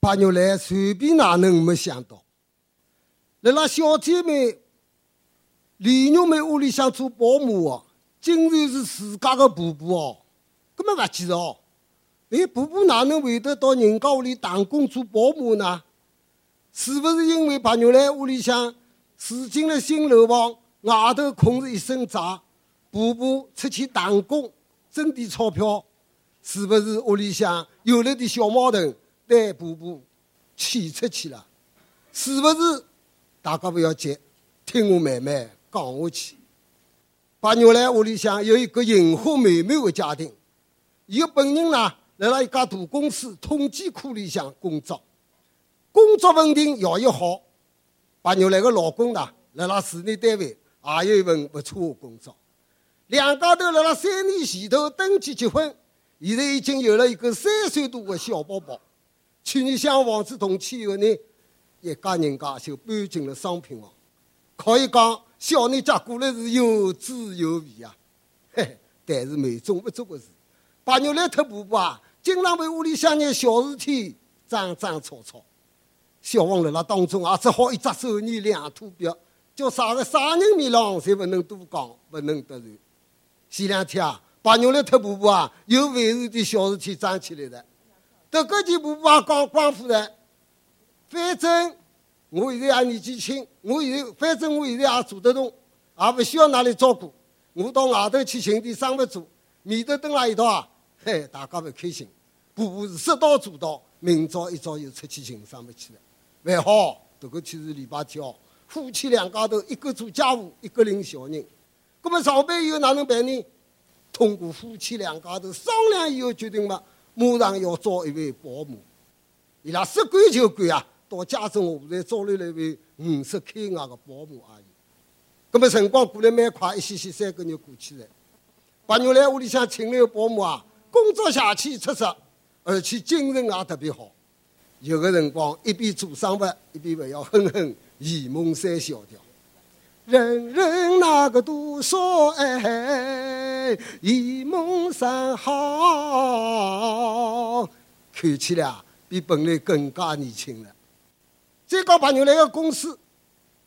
白玉兰随便哪能没想到，辣辣小姐妹李玉梅屋里向做保姆哦，竟然是自家的婆婆哦，根本勿记得哦。哎，婆婆哪能会得到人家屋里打工做保姆呢？是不是因为白玉兰屋里向住进了新楼房，外头空着一身债，婆婆出去打工挣点钞票？是不是屋里向有了点小矛盾，带婆婆气出去了？是不是？大家不要急，听我慢慢讲下去。白玉兰屋里向有一个银花美满的家庭，伊个本人呢，来了一家大公司统计科里向工作，工作稳定，效益好。白玉兰个老公呢，来了事业单位也有一份不错的工作，两家头来了三年前头登记结婚。现在已经有了一个三岁多的小宝宝。去年向房子动迁以后呢，一家人家就搬进了商品房。可以讲，小人家过来是有滋有味啊！嘿，但是美中不足的是，白玉兰特婆婆啊，经常为屋里向眼小事体争争吵吵。小王辣辣当中啊，只好一只手捏两坨表，叫啥个啥人面浪，侪不能多讲，不能得罪。前两天啊。白玉兰特婆婆啊，又为事的小事体争起来了。这个件婆婆也讲光夫人，反正我现在也年纪轻，我现在反正我现在也做得动，也不需要哪里照顾。我到外头去寻点生活做，免得等了一道啊，嘿，大家不开心。婆婆是说到做到，明朝一早又出去寻生活去了。还好，这个天是礼拜天哦，夫妻两家头一个做家务，一个领小人。那么上班以后哪能办呢？通过夫妻两家头商量以后决定嘛，马上要招一位保姆。伊拉说干就干啊，到家中下头招来了一位五十开外的保姆阿姨。那么辰光过得蛮快，一歇歇三个月过去了。白玉兰屋里向请来个保姆啊，工作下气出色，而且精神也特别好。有个辰光一边做生活，一边还要哼哼沂蒙山小调。人人那个都说哎，沂蒙山好，看起来啊比本来更加年轻了。再讲白玉兰个公司，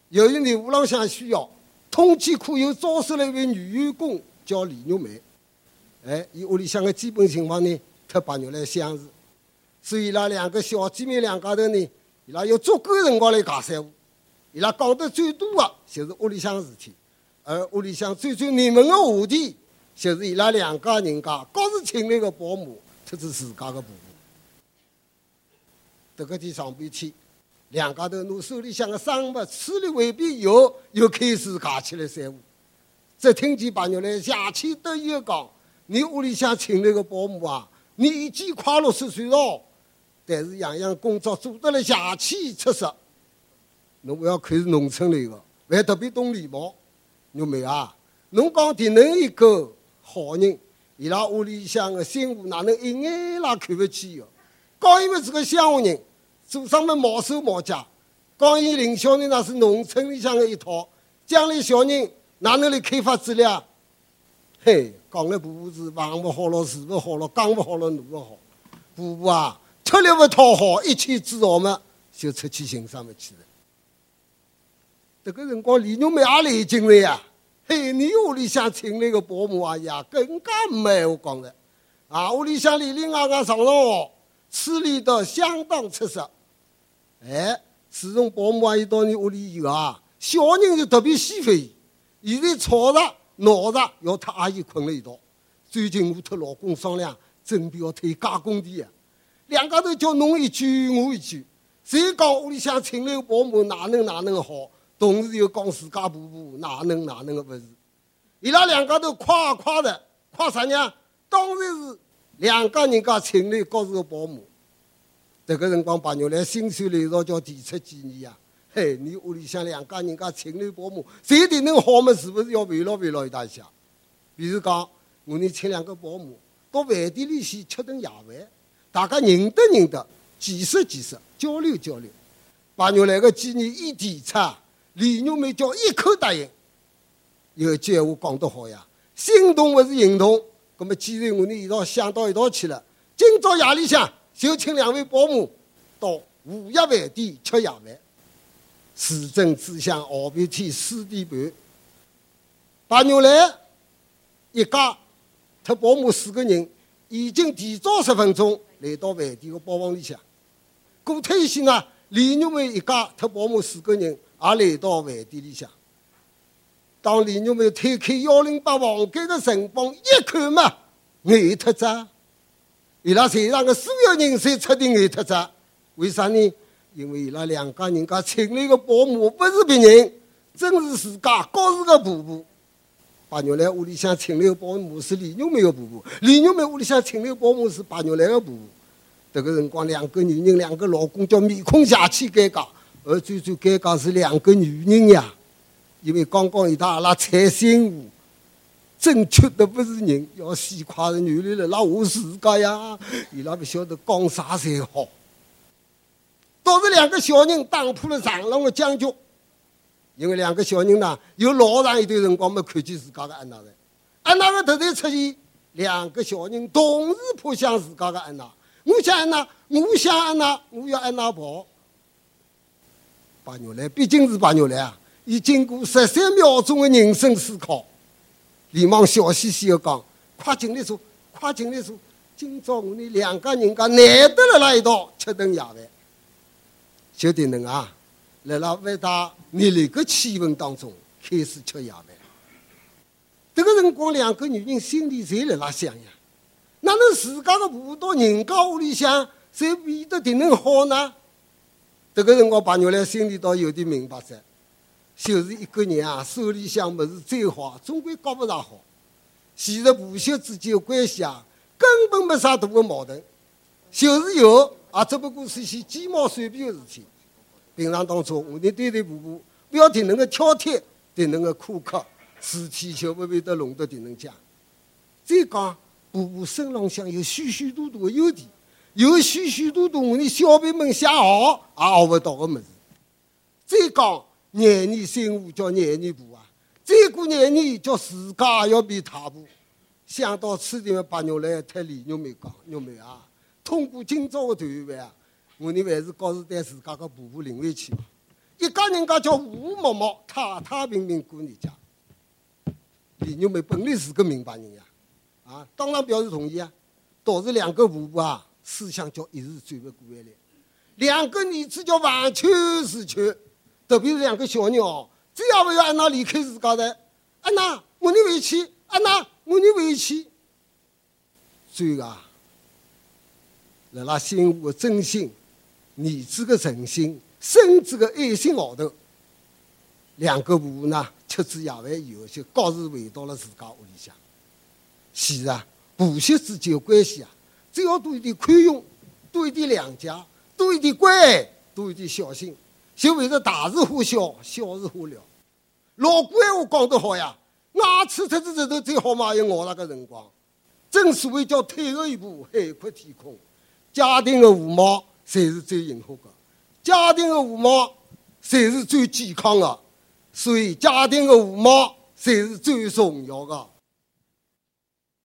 由于业务浪向需要，统计科又招收了一位女员工，叫李玉梅。哎，伊屋里向的基本情况呢，和白玉兰相似，所以伊拉两个小姐妹两家头呢，伊拉有足够辰光来尬三胡。伊拉讲得最多的就是屋里向事体，而屋里向最最热门的话题，就是伊拉两家人家各自请来的保姆，特是自家的婆婆。这个天上半天，两家头拿手里向的生物处理完毕以后，又开始尬起来三胡。只听见朋友来邪气得意的讲：“你屋里向请来的保姆啊，年纪快六十岁了，但是样样工作做得了邪气出色。”侬不要看是农村来个，还特别懂礼貌。玉梅啊，侬讲的能一个好人，伊拉屋里向个新妇哪能一眼拉看不起哟？讲伊们是个乡下人，做啥么毛手毛脚？讲伊领小人那是农村里向个一套，将来小人哪能来开发资料？嘿，讲了婆婆是房不好了，住不好了，讲不好了，弄不好。婆婆啊，吃力不讨好，一切知道么，就出去寻啥么去了。这个辰光，李玉梅也来劲了呀！嘿，你屋里向请来个保姆阿姨啊，更加没话讲了。啊，屋里向里里外外上上学，处理得相当出色。哎，自从保姆阿姨到你屋里以后啊，小人就特别喜欢伊。现在吵着闹着要和阿姨困了一道。最近我和老公商量，准备要退加工地啊。两家头叫侬一句我一句，谁讲屋里向请来个保姆哪能哪能好？同时又讲自家婆婆哪能哪能个不是，伊拉两家头夸夸的夸啥呢？当然是两家人家请来各自个保姆。这个辰光，白玉兰心酸泪落，叫提出建议呀。嘿，你屋里向两家人家请来保姆，谁的能好嘛？是不是要慰劳慰劳一下？比如讲，我呢请两个保姆到饭店里去吃顿夜饭，大家认得认得，见识见识，交流交流。白玉兰个建议一提出。李玉梅叫一口答应，有句闲话讲得好呀，心动不是行动。那么既然我们一道想到一道去了，今朝夜里向就请两位保姆到午夜饭店吃夜饭。时针指向下半天四点半，白牛来一家，特保姆四个人已经提早十分钟来到饭店的包房里向。过脱一些呢，李玉梅一家特保姆四个人也来到饭店里向。当李玉梅推开幺零八房间的辰光一看嘛，眼脱只。伊拉在场的所有人侪彻底眼脱只。为啥呢？因为伊拉两家人家请来的保姆不是别人，正是自家高氏的婆婆。白玉兰屋里向请来的保姆是李玉梅的婆婆，李玉梅屋里向请来的保姆是白玉兰的婆婆。这个辰光，两个女人，两个老公叫面孔邪气尴尬，而最最尴尬是两个女人呀，因为刚刚一趟阿拉采新妇，正缺的不是人，要死快是女人了，那我自家呀，伊拉不晓得讲啥才好。倒是两个小人打破了长龙的僵局，因为两个小人呢，有老长一段辰光没看见自家的安娜了。安娜的突然出现，两个小人同时扑向自家的安娜。我想安娜，我想安娜，我要安娜跑。白玉兰毕竟是白玉兰啊，已经过十三秒钟的人生思考，连忙笑嘻嘻的讲：“快进来坐，快进来坐。今朝我们两家人家难得了来一道吃顿夜饭。”就得能啊，来了外大热烈个气氛当中开始吃夜饭。这个辰光，两个女人心里侪辣辣想呀：哪能自家的婆到人家屋里向，侪变得定能好呢？这个辰光，白玉兰心里倒有点明白着，就是一个人啊，手里向么子再好，总归搞不上好。其实婆媳之间的关系啊，根本没啥大的矛盾，就是有，也只不过是些鸡毛蒜皮的事情。平常当中，我哋对待婆婆，不要听那个挑剔，听那个苛刻，事体就不会得弄得听能讲。再讲婆婆身浪向有许许多多的优点，有许许多多我哋小辈们想学也学不到的么子。再讲廿年新妇叫廿年婆啊，再过廿年叫自家也要变太婆。想到此地，白玉兰特李玉梅讲：玉梅啊，通过今朝的团圆饭啊。我呢还是告诉对自家的婆婆林慧去，一家人家叫和和睦睦、太太平平过日家。李玉梅本来是个明白人呀，啊，当然表示同意啊。倒是两个婆婆啊，思想叫一时转不过来。两个儿子叫完全是全，特别是两个小人哦，只要不要安娜离开自家的，安娜，我呢回去，安娜，我呢回去。最后啊，辣辣心妇的真心。儿子的诚心，孙子的爱心下头，两个婆婆呢，吃住夜饭以后，就各自回到了自家屋里向。其实啊，婆媳之间的关系啊，只要多一点宽容，多一点谅解，多一点关爱，多一点小心，就会得大事化小，小事化了。老古话讲得好呀，牙齿出子石头最好嘛，有咬那个辰光。正所谓叫退后一步，海阔天空。家庭的和睦。才是最幸福的，家庭的和睦才是最健康的，所以家庭的和睦才是最重要的。